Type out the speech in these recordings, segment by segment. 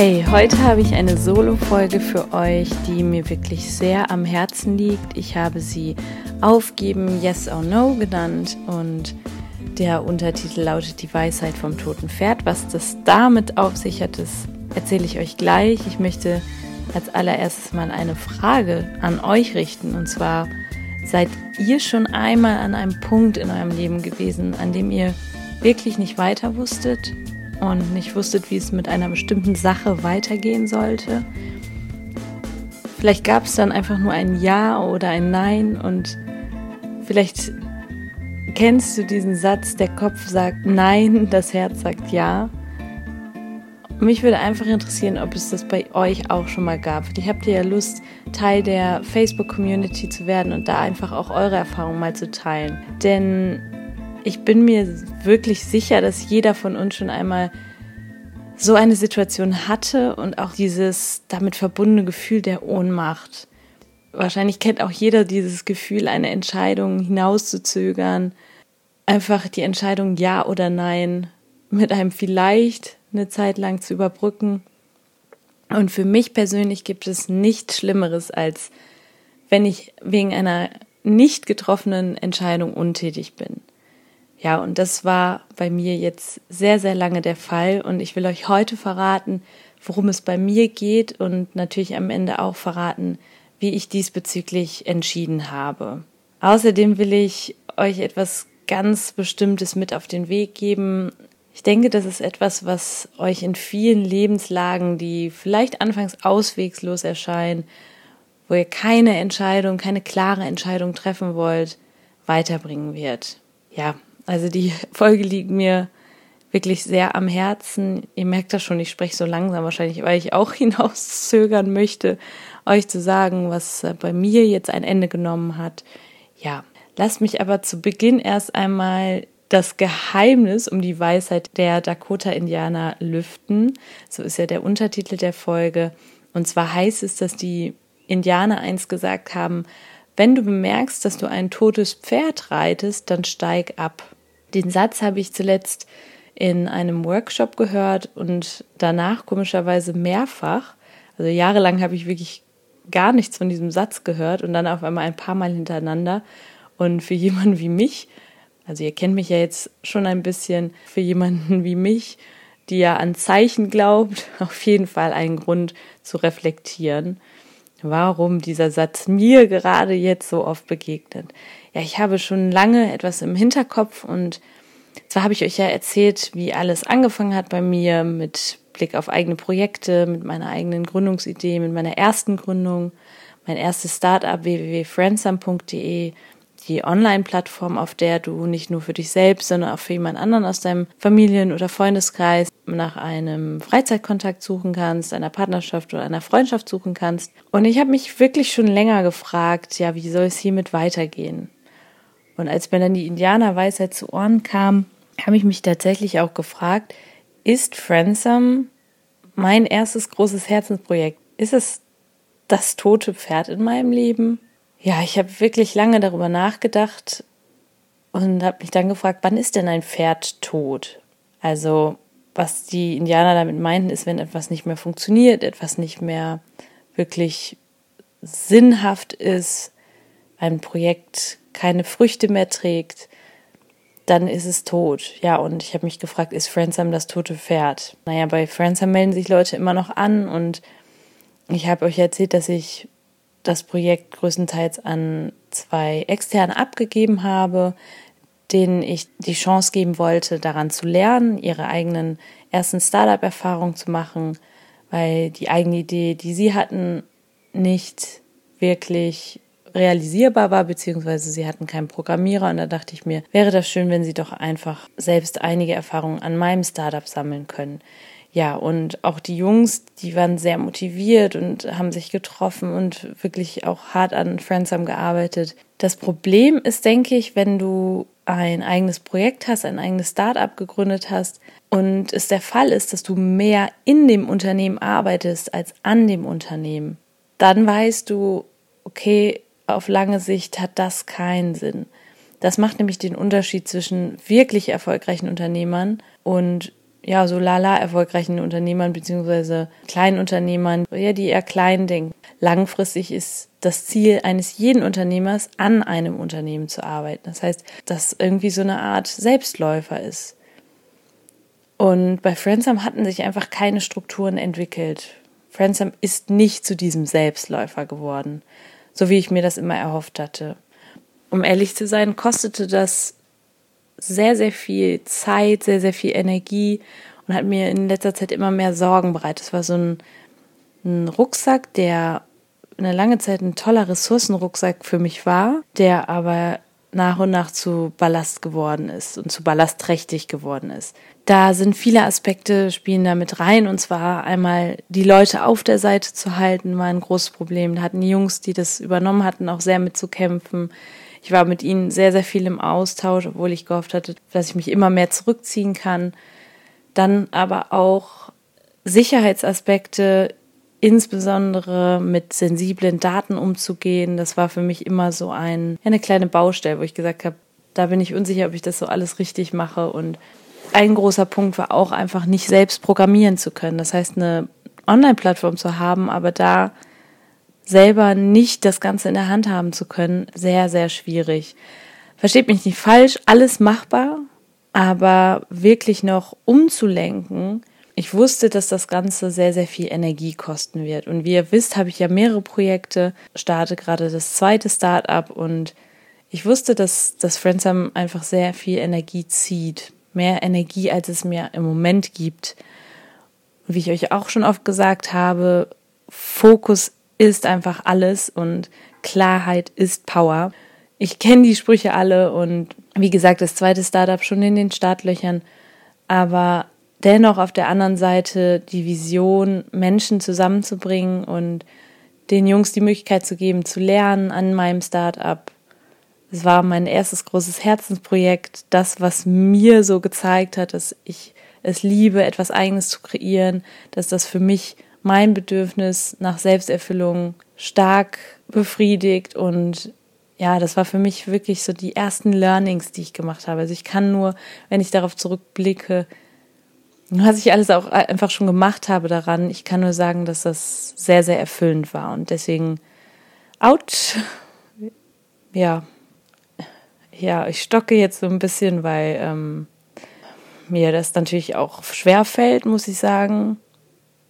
Hey, heute habe ich eine Solo-Folge für euch, die mir wirklich sehr am Herzen liegt. Ich habe sie Aufgeben Yes or No genannt und der Untertitel lautet Die Weisheit vom toten Pferd. Was das damit auf sich hat, das erzähle ich euch gleich. Ich möchte als allererstes mal eine Frage an euch richten und zwar, seid ihr schon einmal an einem Punkt in eurem Leben gewesen, an dem ihr wirklich nicht weiter wusstet? Und nicht wusstet, wie es mit einer bestimmten Sache weitergehen sollte. Vielleicht gab es dann einfach nur ein Ja oder ein Nein und vielleicht kennst du diesen Satz, der Kopf sagt Nein, das Herz sagt Ja. Mich würde einfach interessieren, ob es das bei euch auch schon mal gab. Vielleicht habt ihr ja Lust, Teil der Facebook-Community zu werden und da einfach auch eure Erfahrungen mal zu teilen. Denn ich bin mir wirklich sicher, dass jeder von uns schon einmal so eine Situation hatte und auch dieses damit verbundene Gefühl der Ohnmacht. Wahrscheinlich kennt auch jeder dieses Gefühl, eine Entscheidung hinauszuzögern, einfach die Entscheidung Ja oder Nein mit einem vielleicht eine Zeit lang zu überbrücken. Und für mich persönlich gibt es nichts Schlimmeres, als wenn ich wegen einer nicht getroffenen Entscheidung untätig bin. Ja, und das war bei mir jetzt sehr, sehr lange der Fall. Und ich will euch heute verraten, worum es bei mir geht und natürlich am Ende auch verraten, wie ich diesbezüglich entschieden habe. Außerdem will ich euch etwas ganz Bestimmtes mit auf den Weg geben. Ich denke, das ist etwas, was euch in vielen Lebenslagen, die vielleicht anfangs auswegslos erscheinen, wo ihr keine Entscheidung, keine klare Entscheidung treffen wollt, weiterbringen wird. Ja, also die Folge liegt mir wirklich sehr am Herzen. Ihr merkt das schon, ich spreche so langsam wahrscheinlich, weil ich auch hinauszögern möchte, euch zu sagen, was bei mir jetzt ein Ende genommen hat. Ja, lasst mich aber zu Beginn erst einmal das Geheimnis um die Weisheit der Dakota-Indianer lüften. So ist ja der Untertitel der Folge. Und zwar heißt es, dass die Indianer eins gesagt haben, wenn du bemerkst, dass du ein totes Pferd reitest, dann steig ab. Den Satz habe ich zuletzt in einem Workshop gehört und danach komischerweise mehrfach. Also jahrelang habe ich wirklich gar nichts von diesem Satz gehört und dann auf einmal ein paar Mal hintereinander. Und für jemanden wie mich, also ihr kennt mich ja jetzt schon ein bisschen, für jemanden wie mich, die ja an Zeichen glaubt, auf jeden Fall einen Grund zu reflektieren, warum dieser Satz mir gerade jetzt so oft begegnet ja, ich habe schon lange etwas im Hinterkopf und zwar habe ich euch ja erzählt, wie alles angefangen hat bei mir mit Blick auf eigene Projekte, mit meiner eigenen Gründungsidee, mit meiner ersten Gründung, mein erstes Startup www.friendsum.de, die Online-Plattform, auf der du nicht nur für dich selbst, sondern auch für jemand anderen aus deinem Familien- oder Freundeskreis nach einem Freizeitkontakt suchen kannst, einer Partnerschaft oder einer Freundschaft suchen kannst. Und ich habe mich wirklich schon länger gefragt, ja, wie soll es hiermit weitergehen? Und als mir dann die Indianerweisheit zu Ohren kam, habe ich mich tatsächlich auch gefragt, ist Friendsome mein erstes großes Herzensprojekt? Ist es das tote Pferd in meinem Leben? Ja, ich habe wirklich lange darüber nachgedacht und habe mich dann gefragt, wann ist denn ein Pferd tot? Also, was die Indianer damit meinten, ist, wenn etwas nicht mehr funktioniert, etwas nicht mehr wirklich sinnhaft ist, ein Projekt keine Früchte mehr trägt, dann ist es tot. Ja, und ich habe mich gefragt, ist Friendsam das tote Pferd? Naja, bei Friendsam melden sich Leute immer noch an und ich habe euch erzählt, dass ich das Projekt größtenteils an zwei Externe abgegeben habe, denen ich die Chance geben wollte, daran zu lernen, ihre eigenen ersten Startup-Erfahrungen zu machen, weil die eigene Idee, die sie hatten, nicht wirklich realisierbar war, beziehungsweise sie hatten keinen Programmierer und da dachte ich mir, wäre das schön, wenn sie doch einfach selbst einige Erfahrungen an meinem Startup sammeln können. Ja, und auch die Jungs, die waren sehr motiviert und haben sich getroffen und wirklich auch hart an Friendsome gearbeitet. Das Problem ist, denke ich, wenn du ein eigenes Projekt hast, ein eigenes Startup gegründet hast und es der Fall ist, dass du mehr in dem Unternehmen arbeitest als an dem Unternehmen, dann weißt du, okay, auf lange Sicht hat das keinen Sinn. Das macht nämlich den Unterschied zwischen wirklich erfolgreichen Unternehmern und ja, so lala erfolgreichen Unternehmern beziehungsweise kleinen Unternehmern, ja, die eher klein denken. Langfristig ist das Ziel eines jeden Unternehmers, an einem Unternehmen zu arbeiten. Das heißt, dass irgendwie so eine Art Selbstläufer ist. Und bei Friendsam hatten sich einfach keine Strukturen entwickelt. Friendsam ist nicht zu diesem Selbstläufer geworden, so wie ich mir das immer erhofft hatte. Um ehrlich zu sein, kostete das sehr, sehr viel Zeit, sehr, sehr viel Energie und hat mir in letzter Zeit immer mehr Sorgen bereitet. Es war so ein, ein Rucksack, der eine lange Zeit ein toller Ressourcenrucksack für mich war, der aber nach und nach zu Ballast geworden ist und zu ballastträchtig geworden ist. Da sind viele Aspekte spielen da mit rein und zwar einmal die Leute auf der Seite zu halten war ein großes Problem. Da hatten die Jungs, die das übernommen hatten, auch sehr mitzukämpfen. Ich war mit ihnen sehr, sehr viel im Austausch, obwohl ich gehofft hatte, dass ich mich immer mehr zurückziehen kann. Dann aber auch Sicherheitsaspekte, insbesondere mit sensiblen Daten umzugehen. Das war für mich immer so ein, eine kleine Baustelle, wo ich gesagt habe, da bin ich unsicher, ob ich das so alles richtig mache. Und ein großer Punkt war auch einfach nicht selbst programmieren zu können. Das heißt, eine Online-Plattform zu haben, aber da selber nicht das Ganze in der Hand haben zu können, sehr, sehr schwierig. Versteht mich nicht falsch, alles machbar, aber wirklich noch umzulenken. Ich wusste, dass das Ganze sehr, sehr viel Energie kosten wird. Und wie ihr wisst, habe ich ja mehrere Projekte, starte gerade das zweite Startup und ich wusste, dass das Friendsam einfach sehr viel Energie zieht. Mehr Energie, als es mir im Moment gibt. Und wie ich euch auch schon oft gesagt habe, Fokus ist einfach alles und Klarheit ist Power. Ich kenne die Sprüche alle und wie gesagt, das zweite Startup schon in den Startlöchern, aber dennoch auf der anderen Seite die Vision, Menschen zusammenzubringen und den Jungs die Möglichkeit zu geben, zu lernen an meinem Startup. Es war mein erstes großes Herzensprojekt, das, was mir so gezeigt hat, dass ich es liebe, etwas Eigenes zu kreieren, dass das für mich mein Bedürfnis nach Selbsterfüllung stark befriedigt und ja, das war für mich wirklich so die ersten Learnings, die ich gemacht habe. Also ich kann nur, wenn ich darauf zurückblicke, was ich alles auch einfach schon gemacht habe daran, ich kann nur sagen, dass das sehr, sehr erfüllend war und deswegen, out, ja, ja, ich stocke jetzt so ein bisschen, weil ähm, mir das natürlich auch schwer fällt, muss ich sagen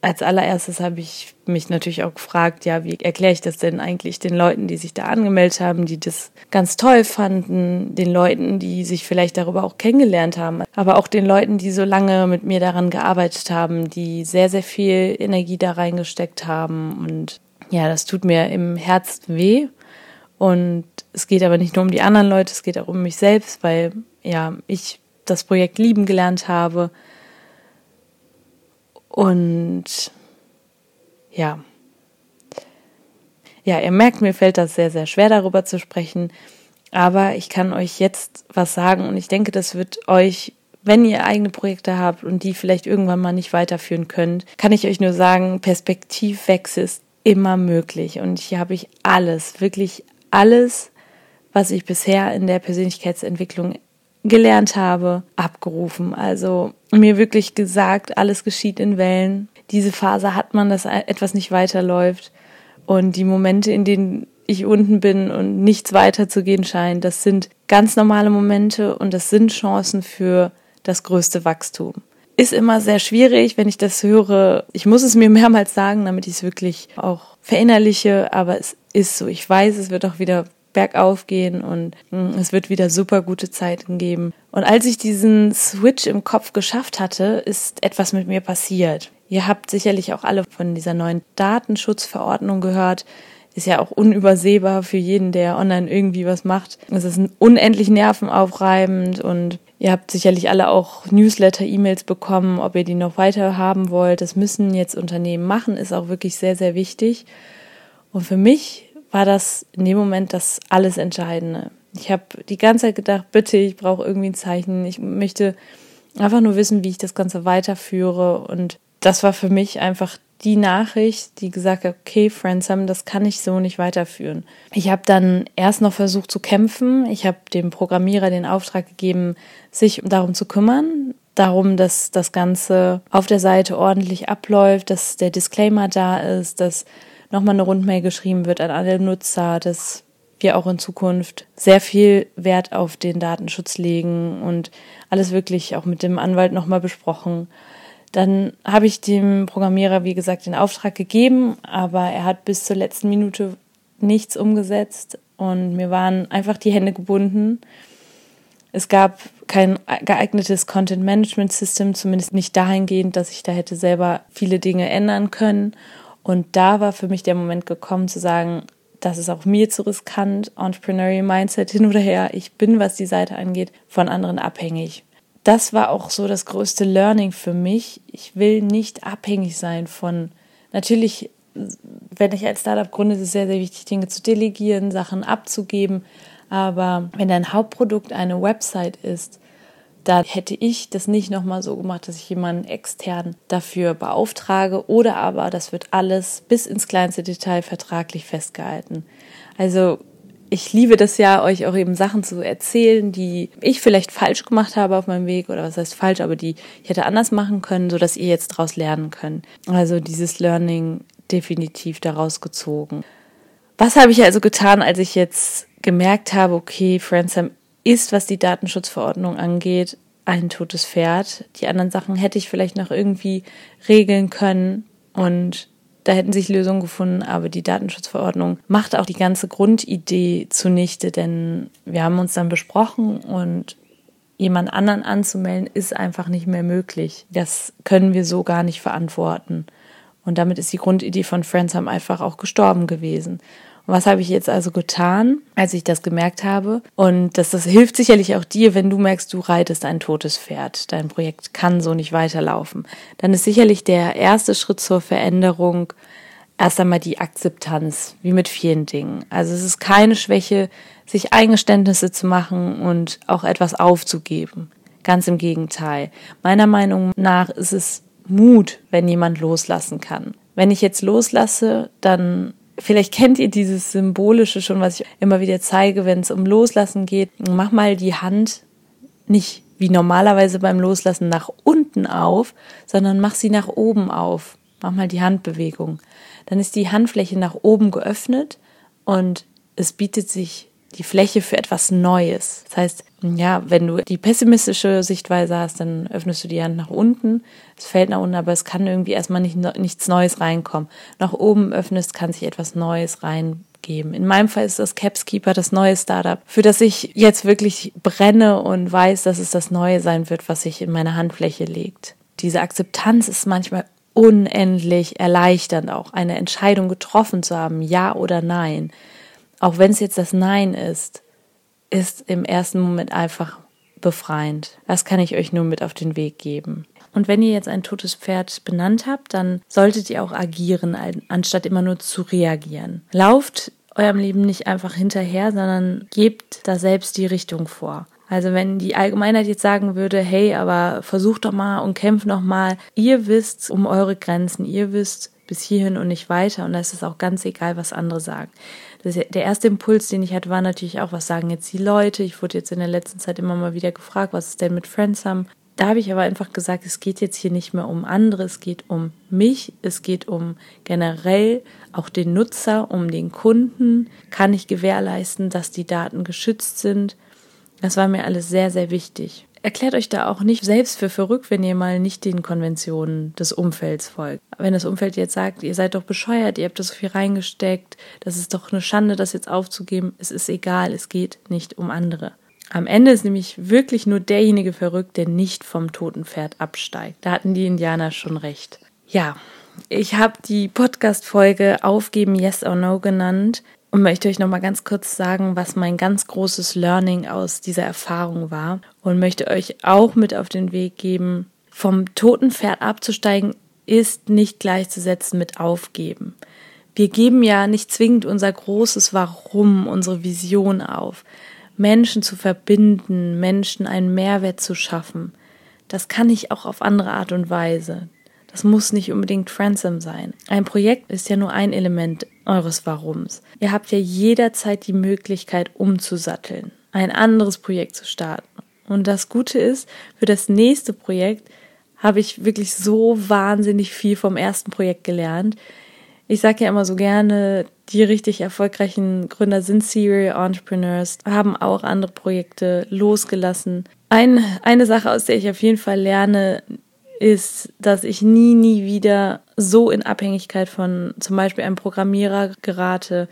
als allererstes habe ich mich natürlich auch gefragt, ja, wie erkläre ich das denn eigentlich den Leuten, die sich da angemeldet haben, die das ganz toll fanden, den Leuten, die sich vielleicht darüber auch kennengelernt haben, aber auch den Leuten, die so lange mit mir daran gearbeitet haben, die sehr, sehr viel Energie da reingesteckt haben. Und ja, das tut mir im Herzen weh. Und es geht aber nicht nur um die anderen Leute, es geht auch um mich selbst, weil ja, ich das Projekt lieben gelernt habe, und ja. Ja, ihr merkt, mir fällt das sehr, sehr schwer darüber zu sprechen. Aber ich kann euch jetzt was sagen und ich denke, das wird euch, wenn ihr eigene Projekte habt und die vielleicht irgendwann mal nicht weiterführen könnt, kann ich euch nur sagen, Perspektivwechsel ist immer möglich. Und hier habe ich alles, wirklich alles, was ich bisher in der Persönlichkeitsentwicklung gelernt habe, abgerufen. Also mir wirklich gesagt, alles geschieht in Wellen. Diese Phase hat man, dass etwas nicht weiterläuft. Und die Momente, in denen ich unten bin und nichts weiterzugehen scheint, das sind ganz normale Momente und das sind Chancen für das größte Wachstum. Ist immer sehr schwierig, wenn ich das höre. Ich muss es mir mehrmals sagen, damit ich es wirklich auch verinnerliche, aber es ist so. Ich weiß, es wird auch wieder bergauf gehen und hm, es wird wieder super gute Zeiten geben. Und als ich diesen Switch im Kopf geschafft hatte, ist etwas mit mir passiert. Ihr habt sicherlich auch alle von dieser neuen Datenschutzverordnung gehört. Ist ja auch unübersehbar für jeden, der online irgendwie was macht. Es ist unendlich nervenaufreibend und Ihr habt sicherlich alle auch Newsletter, E-Mails bekommen, ob ihr die noch weiter haben wollt. Das müssen jetzt Unternehmen machen, ist auch wirklich sehr, sehr wichtig. Und für mich war das in dem Moment das alles Entscheidende. Ich habe die ganze Zeit gedacht, bitte, ich brauche irgendwie ein Zeichen. Ich möchte einfach nur wissen, wie ich das Ganze weiterführe. Und das war für mich einfach die Nachricht, die gesagt hat, okay, Friendsam, das kann ich so nicht weiterführen. Ich habe dann erst noch versucht zu kämpfen. Ich habe dem Programmierer den Auftrag gegeben, sich darum zu kümmern, darum, dass das Ganze auf der Seite ordentlich abläuft, dass der Disclaimer da ist, dass nochmal eine Rundmail geschrieben wird an alle Nutzer, dass wir auch in Zukunft sehr viel Wert auf den Datenschutz legen und alles wirklich auch mit dem Anwalt nochmal besprochen. Dann habe ich dem Programmierer, wie gesagt, den Auftrag gegeben, aber er hat bis zur letzten Minute nichts umgesetzt und mir waren einfach die Hände gebunden. Es gab kein geeignetes Content Management System, zumindest nicht dahingehend, dass ich da hätte selber viele Dinge ändern können. Und da war für mich der Moment gekommen zu sagen, das ist auch mir zu riskant, Entrepreneurial Mindset hin oder her. Ich bin, was die Seite angeht, von anderen abhängig das war auch so das größte Learning für mich. Ich will nicht abhängig sein von, natürlich, wenn ich als Startup gründe, ist es sehr, sehr wichtig, Dinge zu delegieren, Sachen abzugeben. Aber wenn dein Hauptprodukt eine Website ist, da hätte ich das nicht nochmal so gemacht, dass ich jemanden extern dafür beauftrage oder aber das wird alles bis ins kleinste Detail vertraglich festgehalten. Also ich liebe das ja, euch auch eben Sachen zu erzählen, die ich vielleicht falsch gemacht habe auf meinem Weg oder was heißt falsch, aber die ich hätte anders machen können, so dass ihr jetzt daraus lernen könnt. Also dieses Learning definitiv daraus gezogen. Was habe ich also getan, als ich jetzt gemerkt habe, okay, Friendsam ist, was die Datenschutzverordnung angeht, ein totes Pferd. Die anderen Sachen hätte ich vielleicht noch irgendwie regeln können und da hätten sich Lösungen gefunden, aber die Datenschutzverordnung macht auch die ganze Grundidee zunichte, denn wir haben uns dann besprochen und jemand anderen anzumelden ist einfach nicht mehr möglich. Das können wir so gar nicht verantworten. Und damit ist die Grundidee von Friendsam einfach auch gestorben gewesen. Was habe ich jetzt also getan, als ich das gemerkt habe? Und das, das hilft sicherlich auch dir, wenn du merkst, du reitest ein totes Pferd. Dein Projekt kann so nicht weiterlaufen. Dann ist sicherlich der erste Schritt zur Veränderung erst einmal die Akzeptanz, wie mit vielen Dingen. Also es ist keine Schwäche, sich Eingeständnisse zu machen und auch etwas aufzugeben. Ganz im Gegenteil. Meiner Meinung nach ist es Mut, wenn jemand loslassen kann. Wenn ich jetzt loslasse, dann Vielleicht kennt ihr dieses Symbolische schon, was ich immer wieder zeige, wenn es um Loslassen geht. Mach mal die Hand nicht wie normalerweise beim Loslassen nach unten auf, sondern mach sie nach oben auf. Mach mal die Handbewegung. Dann ist die Handfläche nach oben geöffnet und es bietet sich die Fläche für etwas Neues. Das heißt, ja, wenn du die pessimistische Sichtweise hast, dann öffnest du die Hand nach unten. Es fällt nach unten, aber es kann irgendwie erstmal nicht, nichts Neues reinkommen. Nach oben öffnest, kann sich etwas Neues reingeben. In meinem Fall ist das Capskeeper das neue Startup, für das ich jetzt wirklich brenne und weiß, dass es das Neue sein wird, was sich in meine Handfläche legt. Diese Akzeptanz ist manchmal unendlich erleichternd auch, eine Entscheidung getroffen zu haben, ja oder nein auch wenn es jetzt das Nein ist, ist im ersten Moment einfach befreiend. Das kann ich euch nur mit auf den Weg geben. Und wenn ihr jetzt ein totes Pferd benannt habt, dann solltet ihr auch agieren, anstatt immer nur zu reagieren. Lauft eurem Leben nicht einfach hinterher, sondern gebt da selbst die Richtung vor. Also wenn die Allgemeinheit jetzt sagen würde, hey, aber versucht doch mal und kämpft noch mal, ihr wisst um eure Grenzen, ihr wisst bis hierhin und nicht weiter und da ist auch ganz egal, was andere sagen das, der erste Impuls, den ich hatte, war natürlich auch, was sagen jetzt die Leute? Ich wurde jetzt in der letzten Zeit immer mal wieder gefragt, was ist denn mit Friends haben? Da habe ich aber einfach gesagt, es geht jetzt hier nicht mehr um andere, es geht um mich, es geht um generell auch den Nutzer, um den Kunden. Kann ich gewährleisten, dass die Daten geschützt sind? Das war mir alles sehr, sehr wichtig erklärt euch da auch nicht selbst für verrückt, wenn ihr mal nicht den Konventionen des Umfelds folgt. Wenn das Umfeld jetzt sagt, ihr seid doch bescheuert, ihr habt da so viel reingesteckt, das ist doch eine Schande, das jetzt aufzugeben, es ist egal, es geht nicht um andere. Am Ende ist nämlich wirklich nur derjenige verrückt, der nicht vom toten Pferd absteigt. Da hatten die Indianer schon recht. Ja, ich habe die Podcast-Folge Aufgeben Yes or No genannt, und möchte euch noch mal ganz kurz sagen, was mein ganz großes Learning aus dieser Erfahrung war und möchte euch auch mit auf den Weg geben, vom toten Pferd abzusteigen ist nicht gleichzusetzen mit aufgeben. Wir geben ja nicht zwingend unser großes Warum, unsere Vision auf. Menschen zu verbinden, Menschen einen Mehrwert zu schaffen. Das kann ich auch auf andere Art und Weise. Das muss nicht unbedingt Fransom sein. Ein Projekt ist ja nur ein Element eures Warums. Ihr habt ja jederzeit die Möglichkeit umzusatteln, ein anderes Projekt zu starten. Und das Gute ist, für das nächste Projekt habe ich wirklich so wahnsinnig viel vom ersten Projekt gelernt. Ich sage ja immer so gerne, die richtig erfolgreichen Gründer sind Serial Entrepreneurs, haben auch andere Projekte losgelassen. Ein, eine Sache, aus der ich auf jeden Fall lerne, ist, dass ich nie, nie wieder so in Abhängigkeit von zum Beispiel einem Programmierer gerate,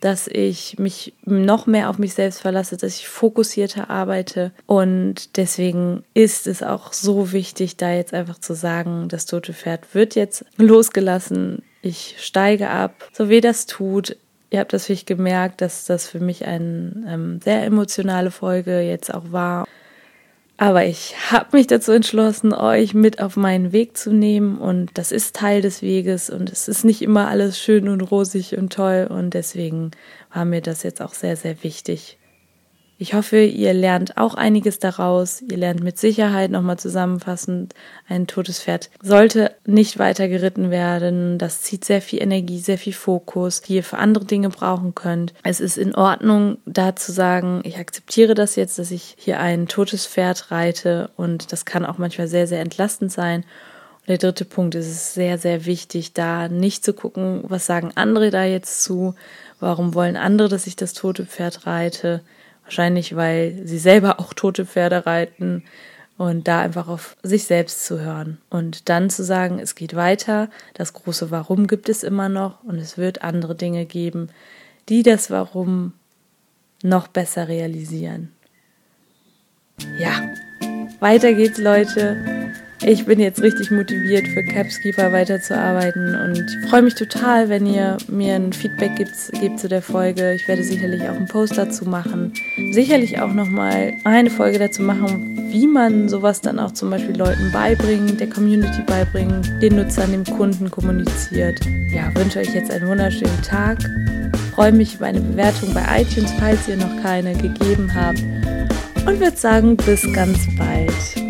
dass ich mich noch mehr auf mich selbst verlasse, dass ich fokussierter arbeite. Und deswegen ist es auch so wichtig, da jetzt einfach zu sagen, das tote Pferd wird jetzt losgelassen. Ich steige ab. So wie das tut, ihr habt das vielleicht gemerkt, dass das für mich eine ähm, sehr emotionale Folge jetzt auch war. Aber ich habe mich dazu entschlossen, euch mit auf meinen Weg zu nehmen. Und das ist Teil des Weges. Und es ist nicht immer alles schön und rosig und toll. Und deswegen war mir das jetzt auch sehr, sehr wichtig, ich hoffe, ihr lernt auch einiges daraus. Ihr lernt mit Sicherheit nochmal zusammenfassend, ein totes Pferd sollte nicht weiter geritten werden. Das zieht sehr viel Energie, sehr viel Fokus, die ihr für andere Dinge brauchen könnt. Es ist in Ordnung, da zu sagen, ich akzeptiere das jetzt, dass ich hier ein totes Pferd reite und das kann auch manchmal sehr, sehr entlastend sein. Und der dritte Punkt ist es sehr, sehr wichtig, da nicht zu gucken, was sagen andere da jetzt zu, warum wollen andere, dass ich das tote Pferd reite Wahrscheinlich, weil sie selber auch tote Pferde reiten und da einfach auf sich selbst zu hören und dann zu sagen, es geht weiter, das große Warum gibt es immer noch und es wird andere Dinge geben, die das Warum noch besser realisieren. Ja, weiter geht's, Leute. Ich bin jetzt richtig motiviert für Capskeeper weiterzuarbeiten und freue mich total, wenn ihr mir ein Feedback gibt, gebt zu der Folge. Ich werde sicherlich auch einen Post dazu machen. Sicherlich auch nochmal eine Folge dazu machen, wie man sowas dann auch zum Beispiel Leuten beibringt, der Community beibringt, den Nutzern, dem Kunden kommuniziert. Ja, wünsche euch jetzt einen wunderschönen Tag. Freue mich über eine Bewertung bei iTunes, falls ihr noch keine gegeben habt. Und würde sagen, bis ganz bald.